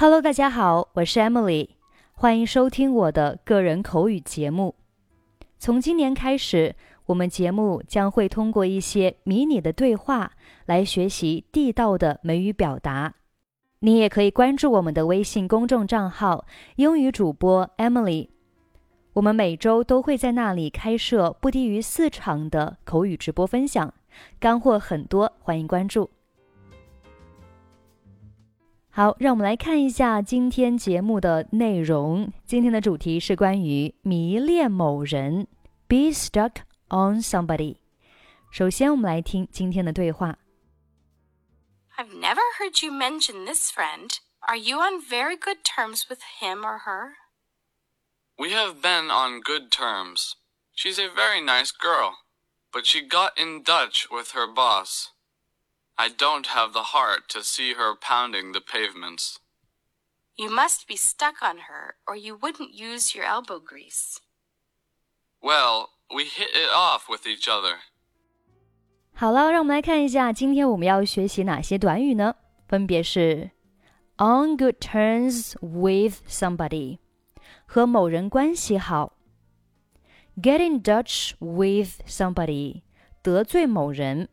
Hello，大家好，我是 Emily，欢迎收听我的个人口语节目。从今年开始，我们节目将会通过一些迷你的对话来学习地道的美语表达。你也可以关注我们的微信公众账号“英语主播 Emily”，我们每周都会在那里开设不低于四场的口语直播分享，干货很多，欢迎关注。好，让我们来看一下今天节目的内容。今天的主题是关于迷恋某人，be stuck on somebody。首先，我们来听今天的对话。I've never heard you mention this friend. Are you on very good terms with him or her? We have been on good terms. She's a very nice girl, but she got in Dutch with her boss. I don't have the heart to see her pounding the pavements. You must be stuck on her, or you wouldn't use your elbow grease. Well, we hit it off with each other. 好了，让我们来看一下今天我们要学习哪些短语呢？分别是 on good terms with somebody，和某人关系好；get in Dutch with somebody，得罪某人。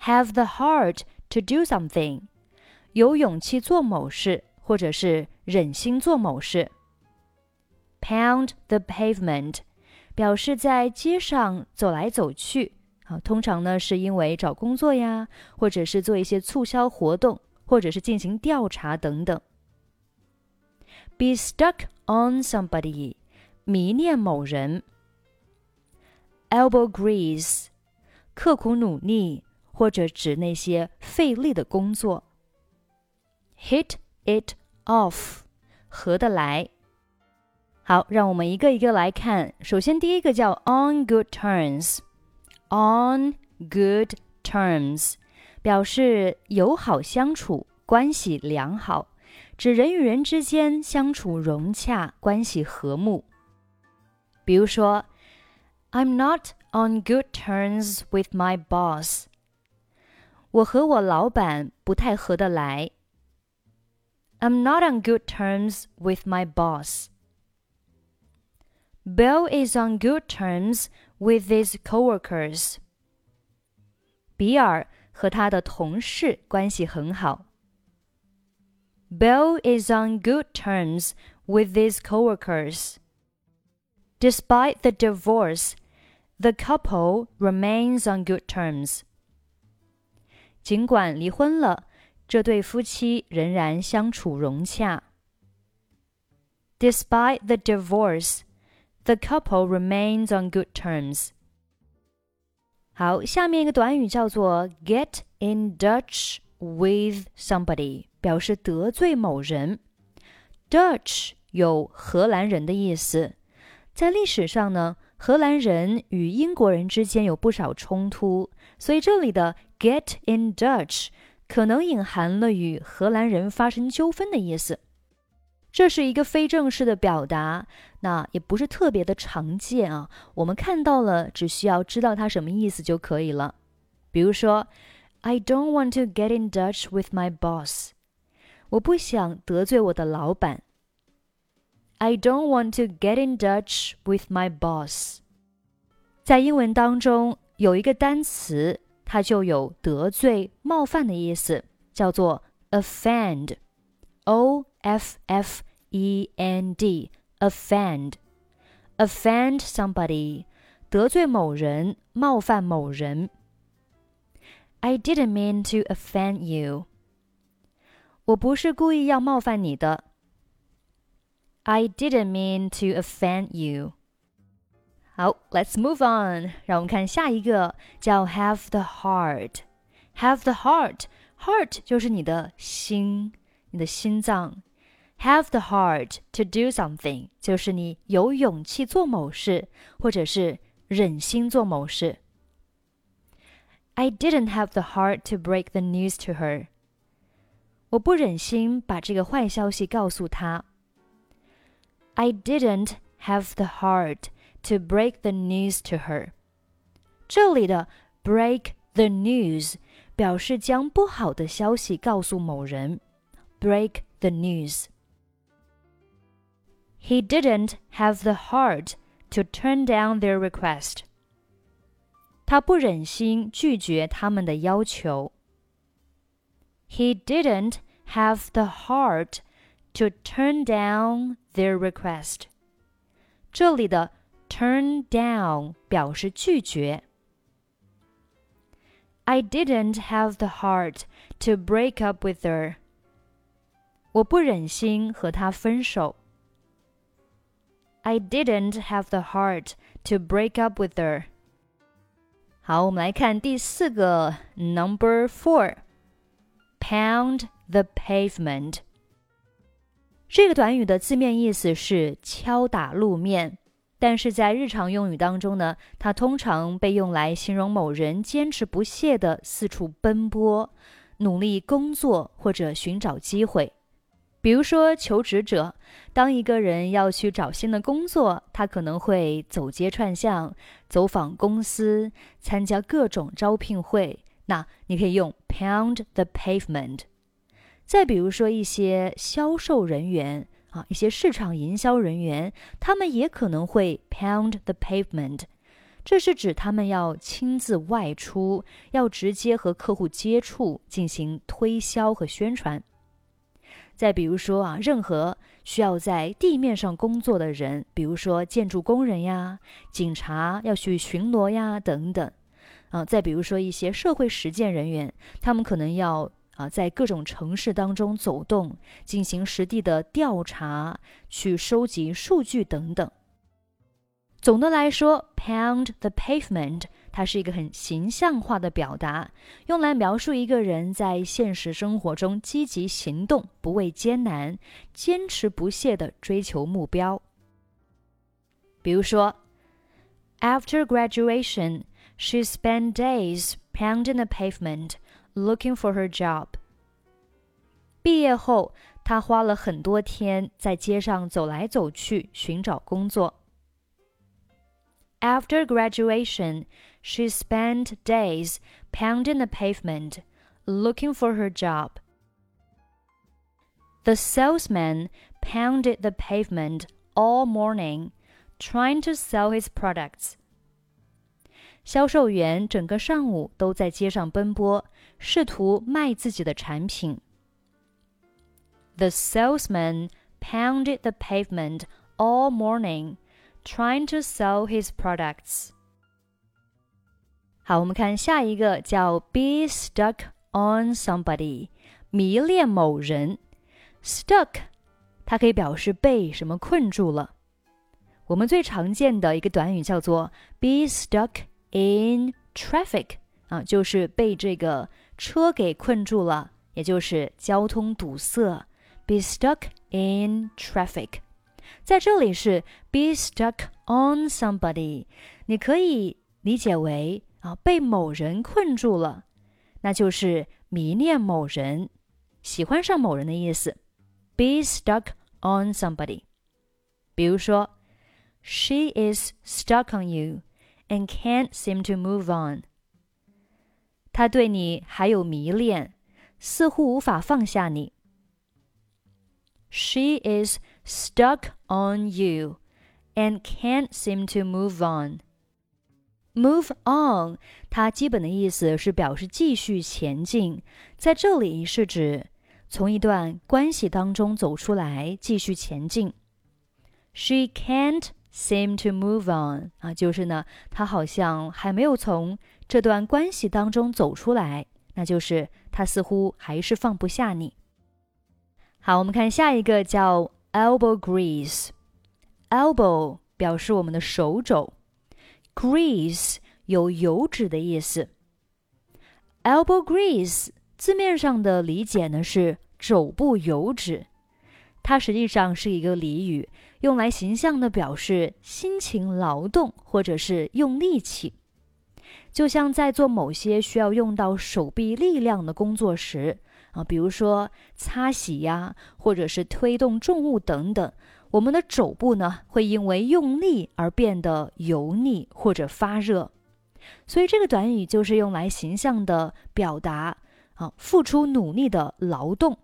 Have the heart to do something，有勇气做某事，或者是忍心做某事。Pound the pavement，表示在街上走来走去。啊，通常呢是因为找工作呀，或者是做一些促销活动，或者是进行调查等等。Be stuck on somebody，迷恋某人。Elbow grease，刻苦努力。或者指那些费力的工作。Hit it off，合得来。好，让我们一个一个来看。首先，第一个叫 on good terms。on good terms 表示友好相处，关系良好，指人与人之间相处融洽，关系和睦。比如说，I'm not on good terms with my boss。 我和我老板不太合得来。I'm not on good terms with my boss. Bill is on good terms with his coworkers. 比尔和他的同事关系很好。Bill is on good terms with his coworkers. Despite the divorce, the couple remains on good terms. 尽管离婚了，这对夫妻仍然相处融洽。Despite the divorce, the couple remains on good terms. 好，下面一个短语叫做 get in Dutch with somebody，表示得罪某人。Dutch 有荷兰人的意思，在历史上呢，荷兰人与英国人之间有不少冲突，所以这里的 get in Dutch 可能隐含了与荷兰人发生纠纷的意思。这是一个非正式的表达，那也不是特别的常见啊。我们看到了，只需要知道它什么意思就可以了。比如说，I don't want to get in Dutch with my boss。我不想得罪我的老板。I don't want to get in Dutch with my boss。在英文当中有一个单词。它就有得罪、冒犯的意思，叫做 offend，o f f e n d，offend，offend somebody，得罪某人、冒犯某人。I didn't mean to offend you，我不是故意要冒犯你的。I didn't mean to offend you。好，Let's move on，让我们看下一个，叫 have the heart。have the heart，heart 就是你的心，你的心脏。have the heart to do something，就是你有勇气做某事，或者是忍心做某事。I didn't have the heart to break the news to her。我不忍心把这个坏消息告诉她。I didn't have the heart to break the news to her。这里的 break the news 表示将不好的消息告诉某人。break the news. He didn't have the heart to turn down their request. 他不忍心拒绝他们的要求。He didn't have the heart to turn down their request. 这里的 turn down 表示拒绝。I didn't have the heart to break up with her. 我不忍心和她分手。I didn't have the heart to break up with her. 好，我们来看第四个，Number four。Pound the pavement。这个短语的字面意思是敲打路面， 但是在日常用语当中呢，它通常被用来形容某人坚持不懈地四处奔波，努力工作或者寻找机会。比如说，求职者，当一个人要去找新的工作，他可能会走街串巷，走访公司，参加各种招聘会。那你可以用 pound the pavement。再比如说，一些销售人员啊，一些市场营销人员，他们也可能会 pound the pavement。这是指他们要亲自外出，要直接和客户接触，进行推销和宣传。再比如说啊，任何需要在地面上工作的人，比如说建筑工人呀、警察要去巡逻呀等等，啊，再比如说一些社会实践人员，他们可能要啊在各种城市当中走动，进行实地的调查，去收集数据等等。总的来说，pound the pavement。它是一个很形象化的表达，用来描述一个人在现实生活中积极行动、不畏艰难、坚持不懈地追求目标。比如说，After graduation, she spent days pounding the pavement looking for her job。毕业后，她花了很多天在街上走来走去寻找工作。After graduation, she spent days pounding the pavement, looking for her job. The salesman pounded the pavement all morning, trying to sell his products. 销售员整个上午都在街上奔波， 试图卖自己的产品。The salesman pounded the pavement all morning, trying to sell his products. 好，我们看下一个叫 be stuck on somebody，迷恋某人。stuck，它可以表示被什么困住了。我们最常见的一个短语叫做 be stuck in traffic，啊，就是被这个 车给困住了，也就是交通堵塞。be stuck in traffic。在这里是 be stuck on somebody，你可以理解为啊被某人困住了，那就是迷恋某人、喜欢上某人的意思。be stuck on somebody。比如说，She is stuck on you and can't seem to move on。她对你还有迷恋，似乎无法放下你。She is stuck on you and can't seem to move on. Move on，它基本的意思是表示继续前进，在这里是指从一段关系当中走出来，继续前进。She can't seem to move on 啊，就是呢，他好像还没有从这段关系当中走出来，那就是他似乎还是放不下你。好，我们看下一个叫 elbow grease。elbow 表示我们的手肘，grease 有油脂的意思。elbow grease 字面上的理解呢是肘部油脂，它实际上是一个俚语，用来形象的表示辛勤劳动或者是用力气。就像在做某些需要用到手臂力量的工作时。啊，比如说擦洗呀，或者是推动重物等等，我们的肘部呢会因为用力而变得油腻或者发热，所以这个短语就是用来形象的表达啊付出努力的劳动。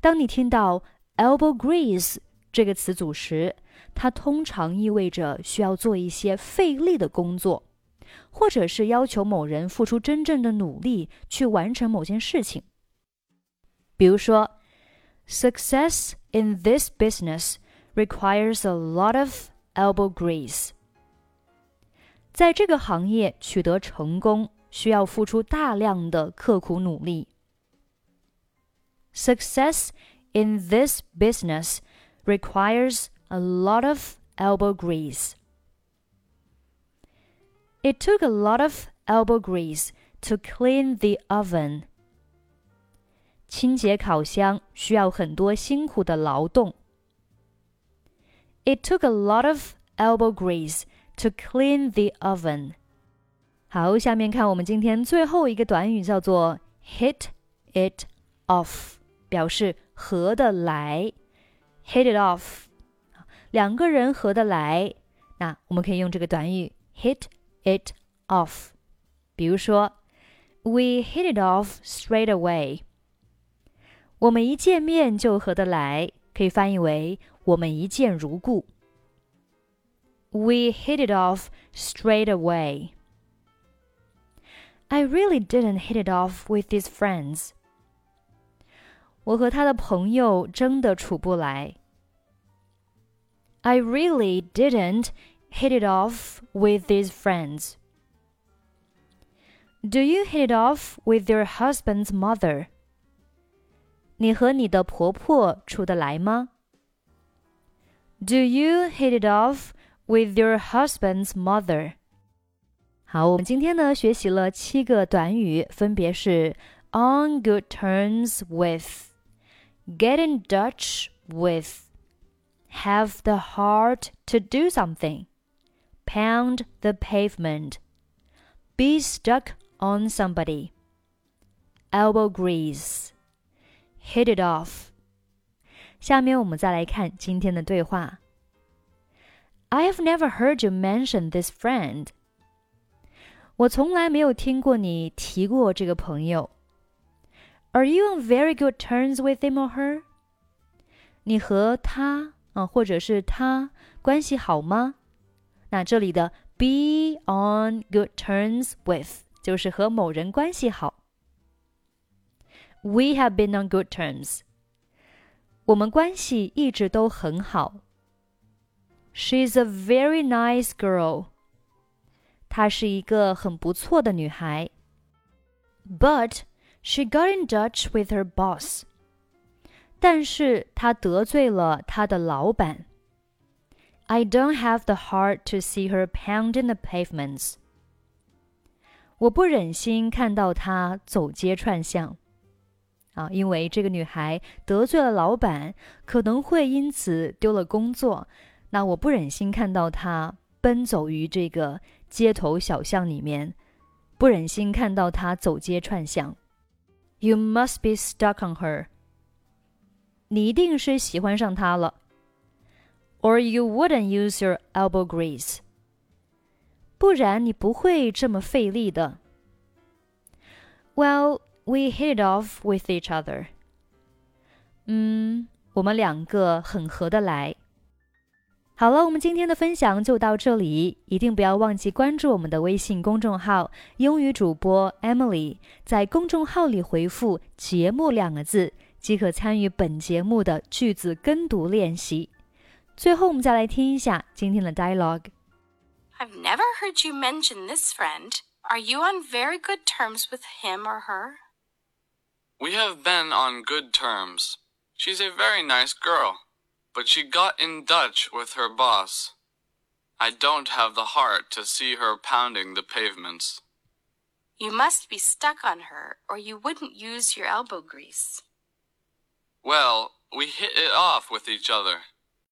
当你听到 elbow grease 这个词组时，它通常意味着需要做一些费力的工作，或者是要求某人付出真正的努力去完成某件事情。比如说，Success in this business requires a lot of elbow grease。在这个行业取得成功需要付出大量的刻苦努力。Success in this business requires a lot of elbow grease. It took a lot of elbow grease to clean the oven. 清洁烤箱需要很多辛苦的劳动。It took a lot of elbow grease to clean the oven. 好，下面看我们今天最后一个短语，叫做 hit it off， 表示合得来。hit it off，两个人合得来，那我们可以用这个短语 hit it off。比如说，We hit it off straight away。我们一见面就合得来，可以翻译为我们一见如故。We hit it off straight away. I really didn't hit it off with these friends. 我和他的朋友真的处不来。I really didn't hit it off with these friends. Do you hit it off with your husband's mother? 你和你的婆婆处得来吗？Do you hit it off with your husband's mother？好，我们今天呢学习了七个短语，分别是 on good terms with、 get in Dutch with, have the heart to do something, pound the pavement, be stuck on somebody, elbow grease, hit it off. 下面我们再来看今天的对话。I have never heard you mention this friend. 我从来没有听过你提过这个朋友。Are you on very good terms with him or her？你和他啊，或者是他关系好吗？那这里的 be on good terms with 就是和某人关系好。we have been on good terms. 我们关系一直都很好。She's a very nice girl. 她是一个很不错的女孩。But she got in touch with her boss. 但是她得罪了她的老板。I don't have the heart to see her pounding the pavements. 我不忍心看到她走街串巷。啊，因为这个女孩得罪了老板，可能会因此丢了工作。那我不忍心看到她奔走于这个街头小巷里面，不忍心看到她走街串巷。You must be stuck on her。你一定是喜欢上她了。Or you wouldn't use your elbow grease。不然你不会这么费力的。Well。We hit it off with each other. 嗯，我们两个很合得来。 好了，我们今天的分享就到这里，一定不要忘记关注我们的微信公众号“英语主播 Emily”。在公众号里回复“节目”两个字，即可参与本节目的句子跟读练习。最后，我们再来听一下今天的 dialogue。I've never heard you mention this friend. Are you on very good terms with him or her? We have been on good terms. She's a very nice girl, but she got in Dutch with her boss. I don't have the heart to see her pounding the pavements. You must be stuck on her, or you wouldn't use your elbow grease. Well, we hit it off with each other.